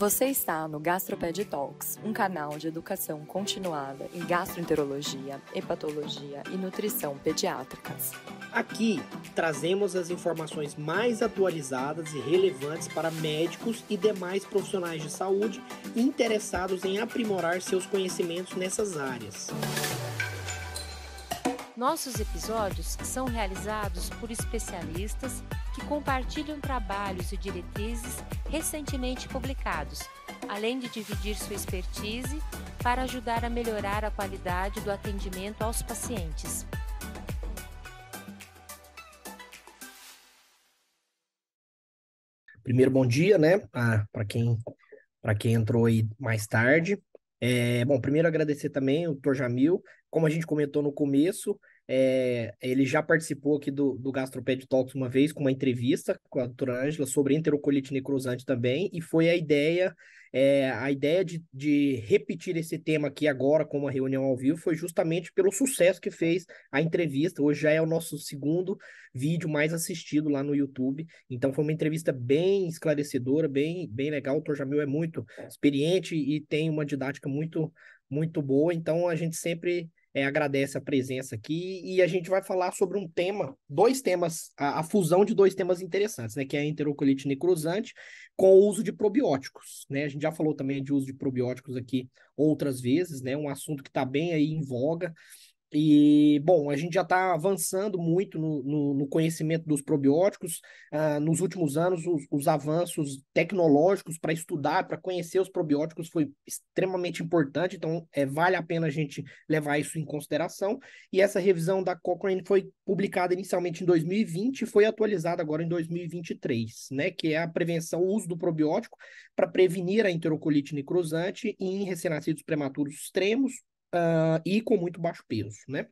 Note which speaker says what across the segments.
Speaker 1: Você está no Gastroped Talks, um canal de educação continuada em gastroenterologia, hepatologia e nutrição pediátricas.
Speaker 2: Aqui trazemos as informações mais atualizadas e relevantes para médicos e demais profissionais de saúde interessados em aprimorar seus conhecimentos nessas áreas.
Speaker 3: Nossos episódios são realizados por especialistas que compartilham trabalhos e diretrizes recentemente publicados, além de dividir sua expertise para ajudar a melhorar a qualidade do atendimento aos pacientes.
Speaker 2: Primeiro, bom dia, né, para quem, quem entrou aí mais tarde. É, bom, primeiro agradecer também o Dr. Jamil, como a gente comentou no começo, é, ele já participou aqui do, do Gastroped Talks uma vez com uma entrevista com a doutora Ângela sobre enterocolite necrosante também, e foi a ideia, é, a ideia de, de repetir esse tema aqui agora com uma reunião ao vivo foi justamente pelo sucesso que fez a entrevista. Hoje já é o nosso segundo vídeo mais assistido lá no YouTube. Então foi uma entrevista bem esclarecedora, bem, bem legal. O doutor Jamil é muito experiente e tem uma didática muito, muito boa. Então a gente sempre é, agradece a presença aqui e a gente vai falar sobre um tema, dois temas, a, a, fusão de dois temas interessantes, né, que é a enterocolite necrosante com o uso de probióticos, né? A gente já falou também de uso de probióticos aqui outras vezes, né? Um assunto que está bem aí em voga. E, bom, a gente já está avançando muito no, no, no, conhecimento dos probióticos. Uh, nos últimos anos, os, os avanços tecnológicos para estudar, para conhecer os probióticos foi extremamente importante, então é, vale a pena a gente levar isso em consideração. E essa revisão da Cochrane foi publicada inicialmente em 2020 e foi atualizada agora em 2023, né? Que é a prevenção, o uso do probiótico para prevenir a enterocolite necrosante em recém-nascidos prematuros extremos, uh, e com muito baixo peso, né?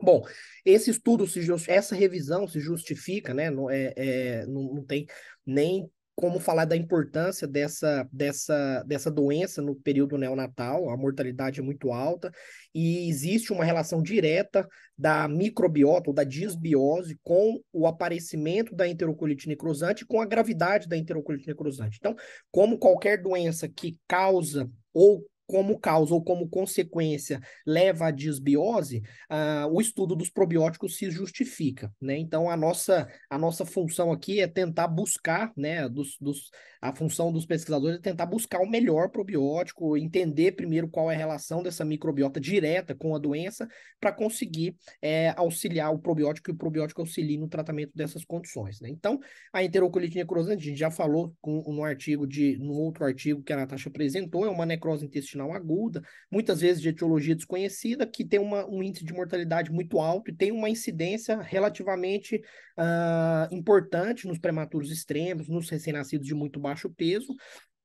Speaker 2: Bom, esse estudo, se essa revisão se justifica, né? Não, é, é, não, não tem nem como falar da importância dessa, dessa, dessa doença no período neonatal, a mortalidade é muito alta, e existe uma relação direta da microbiota ou da disbiose com o aparecimento da enterocolite necrosante com a gravidade da enterocolite necrosante. Então, como qualquer doença que causa ou como causa ou como consequência leva à disbiose, uh, o estudo dos probióticos se justifica, né? Então a nossa a nossa função aqui é tentar buscar, né, dos, dos, a função dos pesquisadores é tentar buscar o melhor probiótico, entender primeiro qual é a relação dessa microbiota direta com a doença para conseguir é, auxiliar o probiótico e o probiótico auxilie no tratamento dessas condições, né? Então a enterocolite necrosante, a gente já falou com, no artigo de no outro artigo que a Natasha apresentou, é uma necrose intestinal intestinal aguda, muitas vezes de etiologia desconhecida, que tem uma, um índice de mortalidade muito alto e tem uma incidência relativamente uh, importante nos prematuros extremos, nos recém-nascidos de muito baixo peso,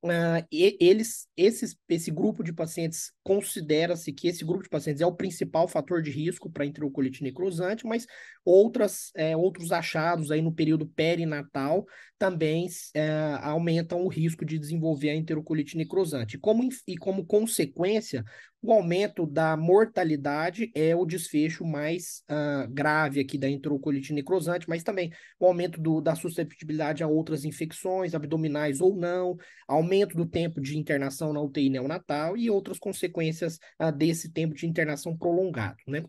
Speaker 2: Uh, eles, esses, esse grupo de pacientes considera-se que esse grupo de pacientes é o principal fator de risco para enterocolite necrosante, mas outras, é, outros achados aí no período perinatal também é, aumentam o risco de desenvolver a enterocolite necrosante. Como, e como consequência, o aumento da mortalidade é o desfecho mais uh, grave aqui da enterocolite necrosante, mas também o aumento do, da susceptibilidade a outras infecções abdominais ou não, aumento do tempo de internação na UTI neonatal e outras consequências uh, desse tempo de internação prolongado, né?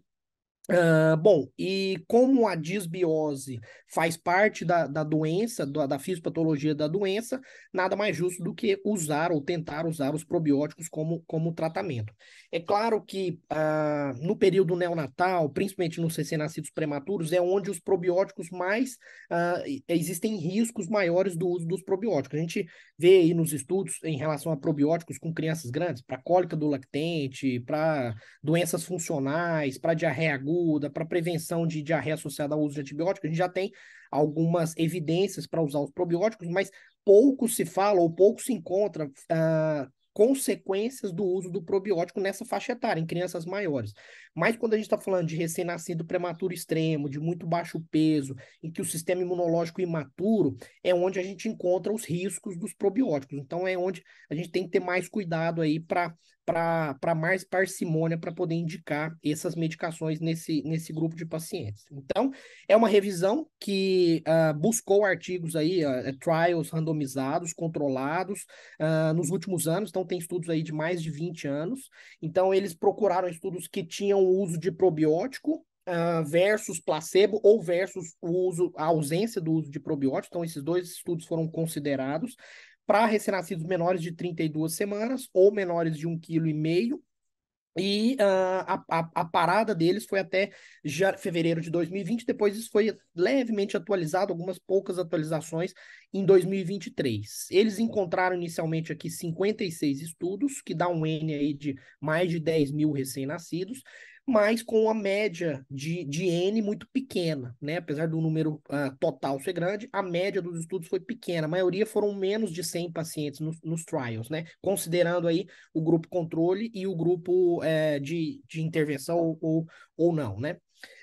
Speaker 2: Uh, bom, e como a disbiose faz parte da, da doença, da, da fisiopatologia da doença, nada mais justo do que usar ou tentar usar os probióticos como, como tratamento. É claro que uh, no período neonatal, principalmente nos recém-nascidos prematuros, é onde os probióticos mais uh, existem riscos maiores do uso dos probióticos. A gente vê aí nos estudos em relação a probióticos com crianças grandes, para cólica do lactente, para doenças funcionais, para diarreia aguda aguda, para prevenção de diarreia associada ao uso de antibióticos, a gente já tem algumas evidências para usar os probióticos, mas pouco se fala ou pouco se encontra uh, consequências do uso do probiótico nessa faixa etária, em crianças maiores. Mas quando a gente está falando de recém-nascido prematuro extremo, de muito baixo peso, em que o sistema imunológico imaturo, é onde a gente encontra os riscos dos probióticos. Então é onde a gente tem que ter mais cuidado aí para para mais parcimônia para poder indicar essas medicações nesse, nesse grupo de pacientes. Então, é uma revisão que uh, buscou artigos aí, uh, trials randomizados, controlados, uh, nos últimos anos, então tem estudos aí de mais de 20 anos. Então, eles procuraram estudos que tinham o uso de probiótico, Uh, versus placebo ou versus o uso, a ausência do uso de probiótico. Então, esses dois estudos foram considerados para recém-nascidos menores de 32 semanas ou menores de 1,5 kg. E uh, a, a, a, parada deles foi até já, fevereiro de 2020, depois isso foi levemente atualizado, algumas poucas atualizações em 2023. Eles encontraram inicialmente aqui 56 estudos, que dá um N aí de mais de 10 mil recém-nascidos, mas com a média de, de N muito pequena, né? Apesar do número uh, total ser grande, a média dos estudos foi pequena. A maioria foram menos de 100 pacientes nos, nos trials, né? Considerando aí o grupo controle e o grupo uh, de, de intervenção ou, ou não, né?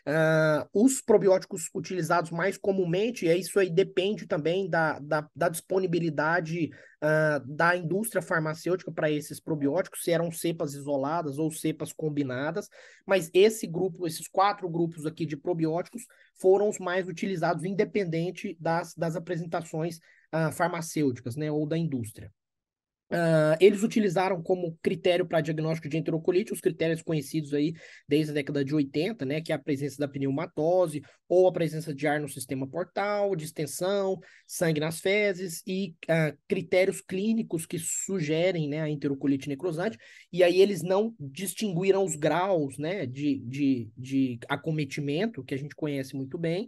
Speaker 2: Uh, os probióticos utilizados mais comumente, e isso aí depende também da, da, da disponibilidade uh, da indústria farmacêutica para esses probióticos, se eram cepas isoladas ou cepas combinadas, mas esse grupo, esses quatro grupos aqui de probióticos foram os mais utilizados, independente das, das apresentações uh, farmacêuticas, né, ou da indústria. Uh, eles utilizaram como critério para diagnóstico de enterocolite os critérios conhecidos aí desde a década de 80, né, que é a presença da pneumatose ou a presença de ar no sistema portal, distensão, sangue nas fezes e uh, critérios clínicos que sugerem né, a enterocolite necrosante. E aí eles não distinguiram os graus né, de, de, de acometimento, que a gente conhece muito bem,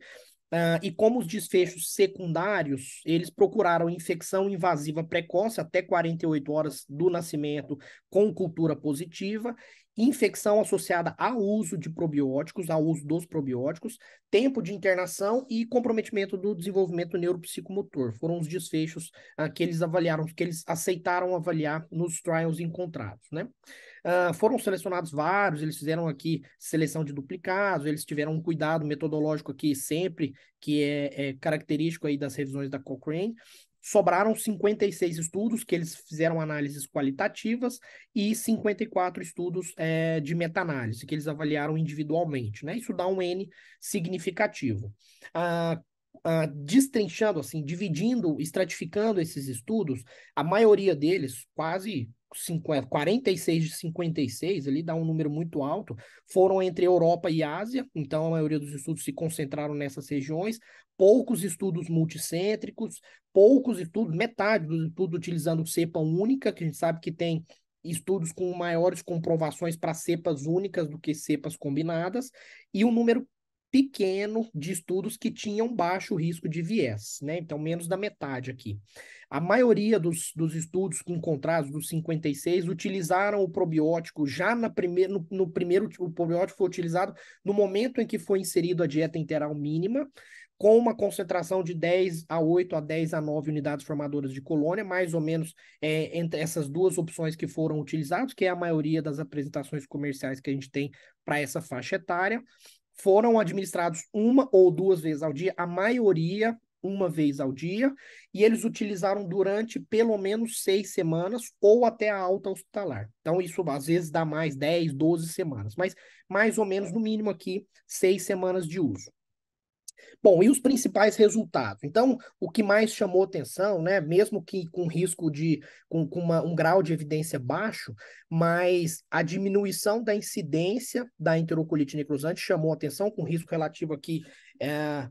Speaker 2: Uh, e como os desfechos secundários, eles procuraram infecção invasiva precoce até 48 horas do nascimento com cultura positiva, infecção associada ao uso de probióticos, ao uso dos probióticos, tempo de internação e comprometimento do desenvolvimento neuropsicomotor. Foram os desfechos uh, que eles avaliaram, que eles aceitaram avaliar nos trials encontrados, né? Uh, foram selecionados vários, eles fizeram aqui seleção de duplicados, eles tiveram um cuidado metodológico aqui sempre, que é, é característico aí das revisões da Cochrane. Sobraram 56 estudos que eles fizeram análises qualitativas e 54 estudos é, de meta-análise que eles avaliaram individualmente, né? Isso dá um N significativo. Uh, Uh, destrinchando, assim, dividindo, estratificando esses estudos, a maioria deles, quase 50, 46 de 56, ali dá um número muito alto, foram entre Europa e Ásia, então a maioria dos estudos se concentraram nessas regiões, poucos estudos multicêntricos, poucos estudos, metade dos estudos utilizando cepa única, que a gente sabe que tem estudos com maiores comprovações para cepas únicas do que cepas combinadas, e um número pequeno de estudos que tinham baixo risco de viés, né? Então, menos da metade aqui. A maioria dos, dos estudos encontrados, dos 56, utilizaram o probiótico já na primeir, no, no primeiro, o probiótico foi utilizado no momento em que foi inserido a dieta interal mínima, com uma concentração de 10 a 8 a 10 a 9 unidades formadoras de colônia, mais ou menos é, entre essas duas opções que foram utilizadas, que é a maioria das apresentações comerciais que a gente tem para essa faixa etária foram administrados uma ou duas vezes ao dia, a maioria uma vez ao dia, e eles utilizaram durante pelo menos seis semanas ou até a alta hospitalar. Então, isso às vezes dá mais 10, 12 semanas, mas mais ou menos, no mínimo aqui, seis semanas de uso. Bom, e os principais resultados? Então, o que mais chamou atenção, né, mesmo que com risco de, com, com uma, um grau de evidência baixo, mas a diminuição da incidência da enterocolite necrosante chamou atenção, com risco relativo aqui é,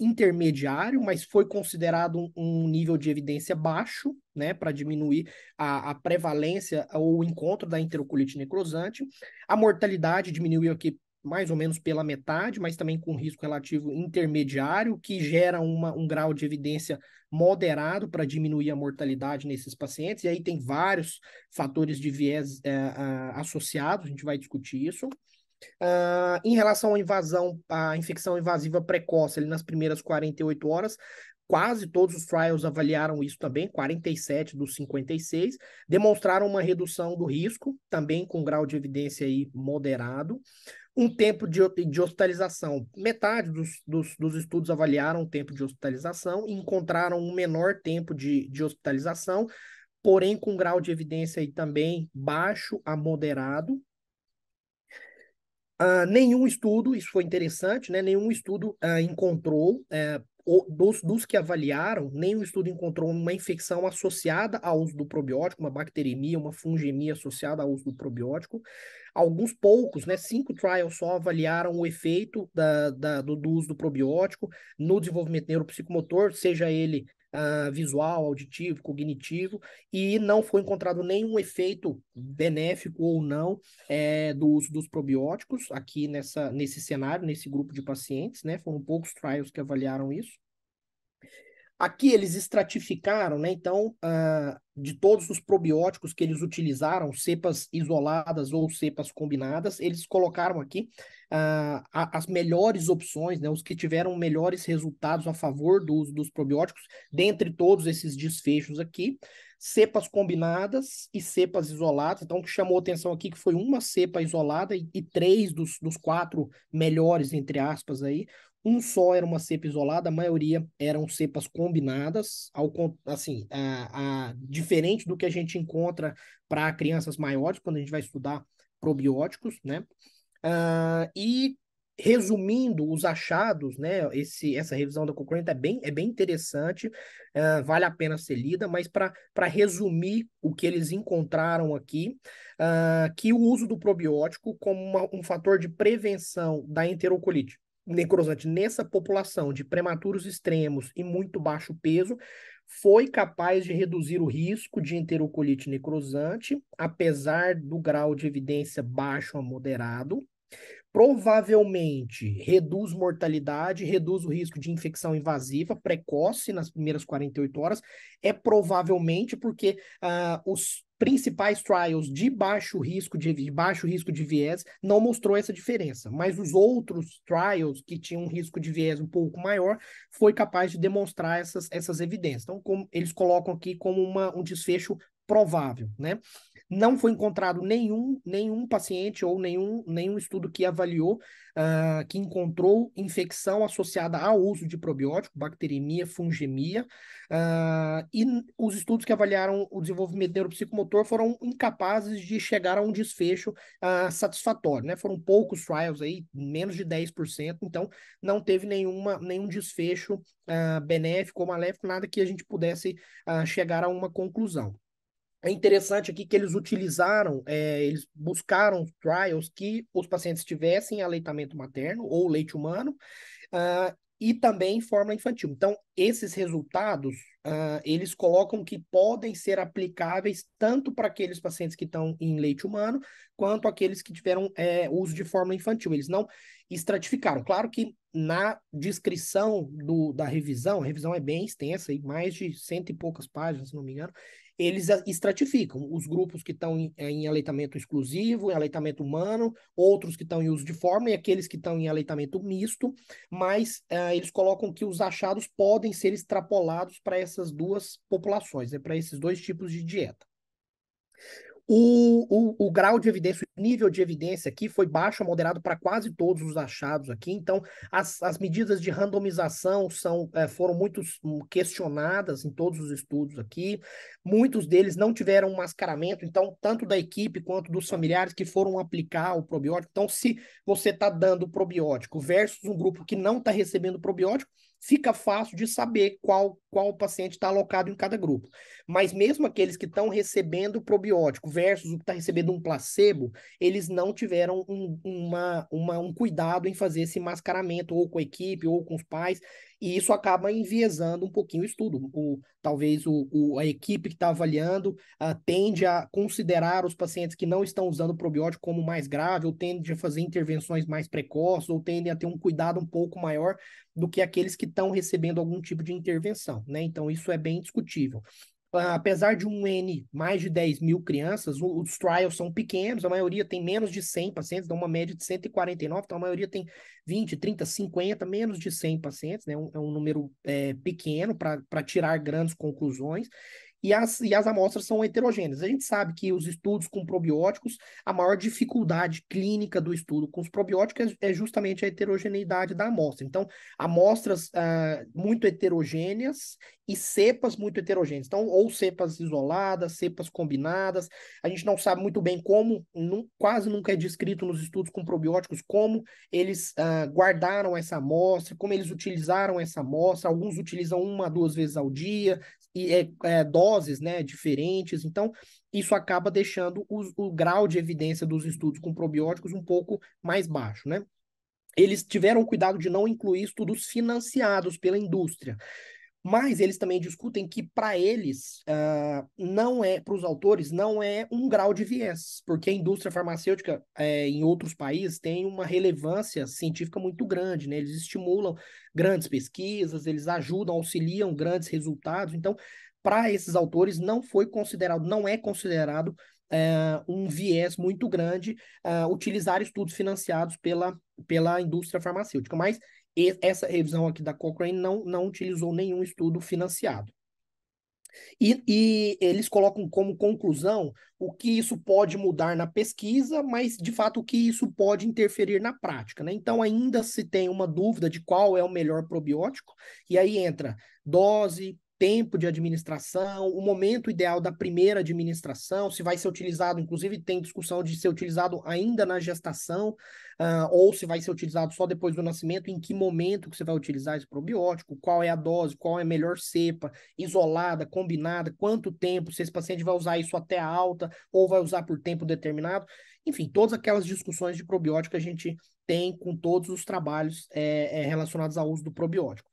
Speaker 2: intermediário, mas foi considerado um, um, nível de evidência baixo, né, para diminuir a, a, prevalência ou o encontro da enterocolite necrosante. A mortalidade diminuiu aqui mais ou menos pela metade, mas também com risco relativo intermediário, que gera uma, um grau de evidência moderado para diminuir a mortalidade nesses pacientes. E aí tem vários fatores de viés é, associados, a gente vai discutir isso. Uh, em relação à invasão, à infecção invasiva precoce, ali nas primeiras 48 horas, quase todos os trials avaliaram isso também, 47 dos 56, demonstraram uma redução do risco, também com grau de evidência aí moderado. Um tempo de, de hospitalização, metade dos, dos, dos estudos avaliaram o tempo de hospitalização e encontraram um menor tempo de, de hospitalização, porém com grau de evidência aí também baixo a moderado, Uh, nenhum estudo, isso foi interessante, né? Nenhum estudo uh, encontrou, uh, dos, dos, que avaliaram, nenhum estudo encontrou uma infecção associada ao uso do probiótico, uma bacteremia, uma fungemia associada ao uso do probiótico. Alguns poucos, né? Cinco trials só avaliaram o efeito da, da do, do uso do probiótico no desenvolvimento neuropsicomotor, seja ele uh, visual, auditivo, cognitivo, e não foi encontrado nenhum efeito benéfico ou não é, do uso dos probióticos aqui nessa, nesse cenário, nesse grupo de pacientes, né? Foram poucos trials que avaliaram isso. Aqui eles estratificaram, né? Então, uh, de todos os probióticos que eles utilizaram, cepas isoladas ou cepas combinadas, eles colocaram aqui uh, as melhores opções, né? Os que tiveram melhores resultados a favor do uso dos probióticos, dentre todos esses desfechos aqui, cepas combinadas e cepas isoladas. Então, o que chamou atenção aqui que foi uma cepa isolada e, e três dos, dos quatro melhores, entre aspas, aí, um só era uma cepa isolada, a maioria eram cepas combinadas, ao, assim, a, a, diferente do que a gente encontra para crianças maiores, quando a gente vai estudar probióticos, né? Uh, e resumindo os achados, né? Esse, essa revisão da Cochrane é bem, é bem interessante, uh, vale a pena ser lida, mas para resumir o que eles encontraram aqui, uh, que o uso do probiótico como uma, um fator de prevenção da enterocolite necrosante nessa população de prematuros extremos e muito baixo peso foi capaz de reduzir o risco de enterocolite necrosante, apesar do grau de evidência baixo a moderado. Provavelmente reduz mortalidade, reduz o risco de infecção invasiva precoce nas primeiras 48 horas. É provavelmente porque uh, os principais trials de baixo risco de, de, baixo risco de viés não mostrou essa diferença, mas os outros trials que tinham um risco de viés um pouco maior foi capaz de demonstrar essas, essas evidências. Então, como eles colocam aqui como uma, um desfecho provável, né? Não foi encontrado nenhum, nenhum paciente ou nenhum, nenhum estudo que avaliou, uh, que encontrou infecção associada ao uso de probiótico, bacteremia, fungemia, uh, e os estudos que avaliaram o desenvolvimento neuropsicomotor foram incapazes de chegar a um desfecho uh, satisfatório, né? Foram poucos trials aí, menos de 10%, então não teve nenhuma, nenhum desfecho benéfico ou maléfico, nada que a gente pudesse chegar a uma conclusão. É interessante aqui que eles utilizaram, é, eles buscaram trials que os pacientes tivessem aleitamento materno ou leite humano uh, e também fórmula infantil. Então, esses resultados, uh, eles colocam que podem ser aplicáveis tanto para aqueles pacientes que estão em leite humano, quanto aqueles que tiveram é, uso de fórmula infantil. Eles não estratificaram. Claro que na descrição do, da revisão, a revisão é bem extensa, mais de cento e poucas páginas, se não me engano, eles estratificam os grupos que estão em, em, aleitamento exclusivo, em aleitamento humano, outros que estão em uso de fórmula e aqueles que estão em aleitamento misto, mas uh, eles colocam que os achados podem ser extrapolados para essas duas populações, né, para esses dois tipos de dieta. O, o, o, grau de evidência, o nível de evidência aqui foi baixo a moderado para quase todos os achados aqui. Então, as, as medidas de randomização são, é, foram muito questionadas em todos os estudos aqui. Muitos deles não tiveram mascaramento, então, tanto da equipe quanto dos familiares que foram aplicar o probiótico. Então, se você está dando probiótico versus um grupo que não está recebendo probiótico, fica fácil de saber qual, qual paciente está alocado em cada grupo. Mas mesmo aqueles que estão recebendo probiótico versus o que está recebendo um placebo, eles não tiveram um, uma, uma, um cuidado em fazer esse mascaramento, ou com a equipe, ou com os pais, e isso acaba enviesando um pouquinho o estudo. O, talvez o, o a equipe que está avaliando uh, tende a considerar os pacientes que não estão usando probiótico como mais grave, ou tende a fazer intervenções mais precoces, ou tendem a ter um cuidado um pouco maior do que aqueles que estão recebendo algum tipo de intervenção, né? Então, isso é bem discutível. Uh, apesar de um N mais de 10 mil crianças, os trials são pequenos, a maioria tem menos de 100 pacientes, dá uma média de 149, então a maioria tem 20, 30, 50, menos de 100 pacientes, né? Um, é um número é, pequeno para tirar grandes conclusões e as, e as amostras são heterogêneas. A gente sabe que os estudos com probióticos, a maior dificuldade clínica do estudo com os probióticos é, é justamente a heterogeneidade da amostra. Então, amostras uh, muito heterogêneas e cepas muito heterogêneas. Então, ou cepas isoladas, cepas combinadas. A gente não sabe muito bem como, não, quase nunca é descrito nos estudos com probióticos como eles uh, guardaram essa amostra, como eles utilizaram essa amostra. Alguns utilizam uma, duas vezes ao dia, é, é, doses né, diferentes. Então, isso acaba deixando o, o grau de evidência dos estudos com probióticos um pouco mais baixo, né? Eles tiveram cuidado de não incluir estudos financiados pela indústria. Mas eles também discutem que, para eles, uh, não é, para os autores, não é um grau de viés, porque a indústria farmacêutica é, em outros países tem uma relevância científica muito grande, né? Eles estimulam grandes pesquisas, eles ajudam, auxiliam grandes resultados. Então, para esses autores, não foi considerado, não é considerado uh, um viés muito grande uh, utilizar estudos financiados pela, pela indústria farmacêutica. Mas e essa revisão aqui da Cochrane não, não utilizou nenhum estudo financiado. E, e, eles colocam como conclusão o que isso pode mudar na pesquisa, mas de fato o que isso pode interferir na prática. Né? Então, ainda se tem uma dúvida de qual é o melhor probiótico, e aí entra dose, tempo de administração, o momento ideal da primeira administração, se vai ser utilizado, inclusive tem discussão de ser utilizado ainda na gestação, uh, ou se vai ser utilizado só depois do nascimento, em que momento que você vai utilizar esse probiótico, qual é a dose, qual é a melhor cepa, isolada, combinada, quanto tempo, se esse paciente vai usar isso até a alta, ou vai usar por tempo determinado. Enfim, todas aquelas discussões de probiótico a gente tem com todos os trabalhos é, é, relacionados ao uso do probiótico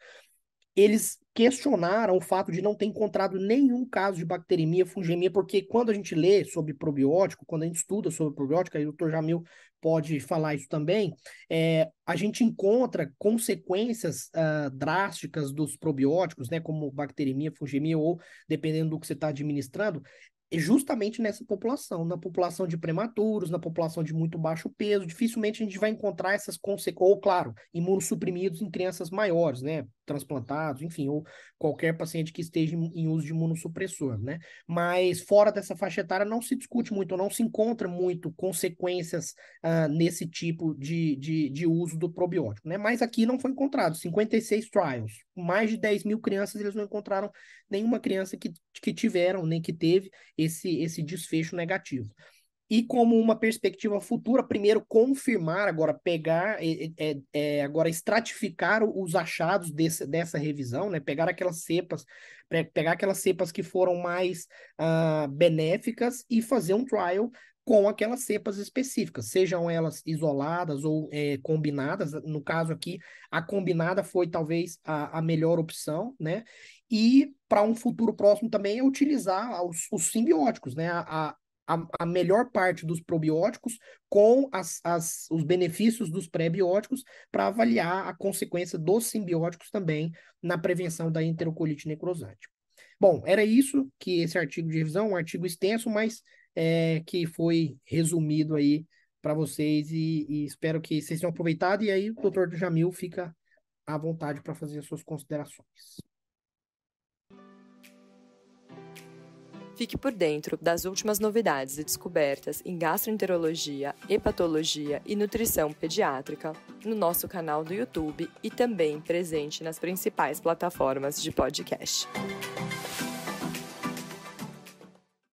Speaker 2: eles questionaram o fato de não ter encontrado nenhum caso de bacteremia, fungemia, porque quando a gente lê sobre probiótico, quando a gente estuda sobre probiótico, aí o Dr. Jamil pode falar isso também, é, a gente encontra consequências uh, drásticas dos probióticos, né, como bacteremia, fungemia, ou dependendo do que você está administrando, justamente nessa população, na população de prematuros, na população de muito baixo peso, dificilmente a gente vai encontrar essas consequências, ou claro, imunossuprimidos em crianças maiores, né, transplantados, enfim, ou qualquer paciente que esteja em uso de imunossupressor, né, mas fora dessa faixa etária não se discute muito, não se encontra muito consequências uh, nesse tipo de, de, de uso do probiótico, né, mas aqui não foi encontrado, 56 trials, mais de 10 mil crianças, eles não encontraram nenhuma criança que, que tiveram, nem que teve esse, esse desfecho negativo. E como uma perspectiva futura, primeiro confirmar, agora pegar, é, é, é, agora estratificar os achados desse, dessa revisão, né? Pegar aquelas cepas, pegar aquelas cepas que foram mais uh, benéficas e fazer um trial com aquelas cepas específicas, sejam elas isoladas ou é, combinadas. No caso aqui, a combinada foi talvez a, a melhor opção, né? E para um futuro próximo também é utilizar os, os simbióticos, né? A, a, a, melhor parte dos probióticos com as, as, os benefícios dos pré-bióticos para avaliar a consequência dos simbióticos também na prevenção da enterocolite necrosante. Bom, era isso que esse artigo de revisão, um artigo extenso, mas é, que foi resumido aí para vocês e, e, espero que vocês tenham aproveitado. E aí o doutor Jamil fica à vontade para fazer as suas considerações.
Speaker 1: Fique por dentro das últimas novidades e descobertas em gastroenterologia, hepatologia e nutrição pediátrica no nosso canal do YouTube e também presente nas principais plataformas de podcast.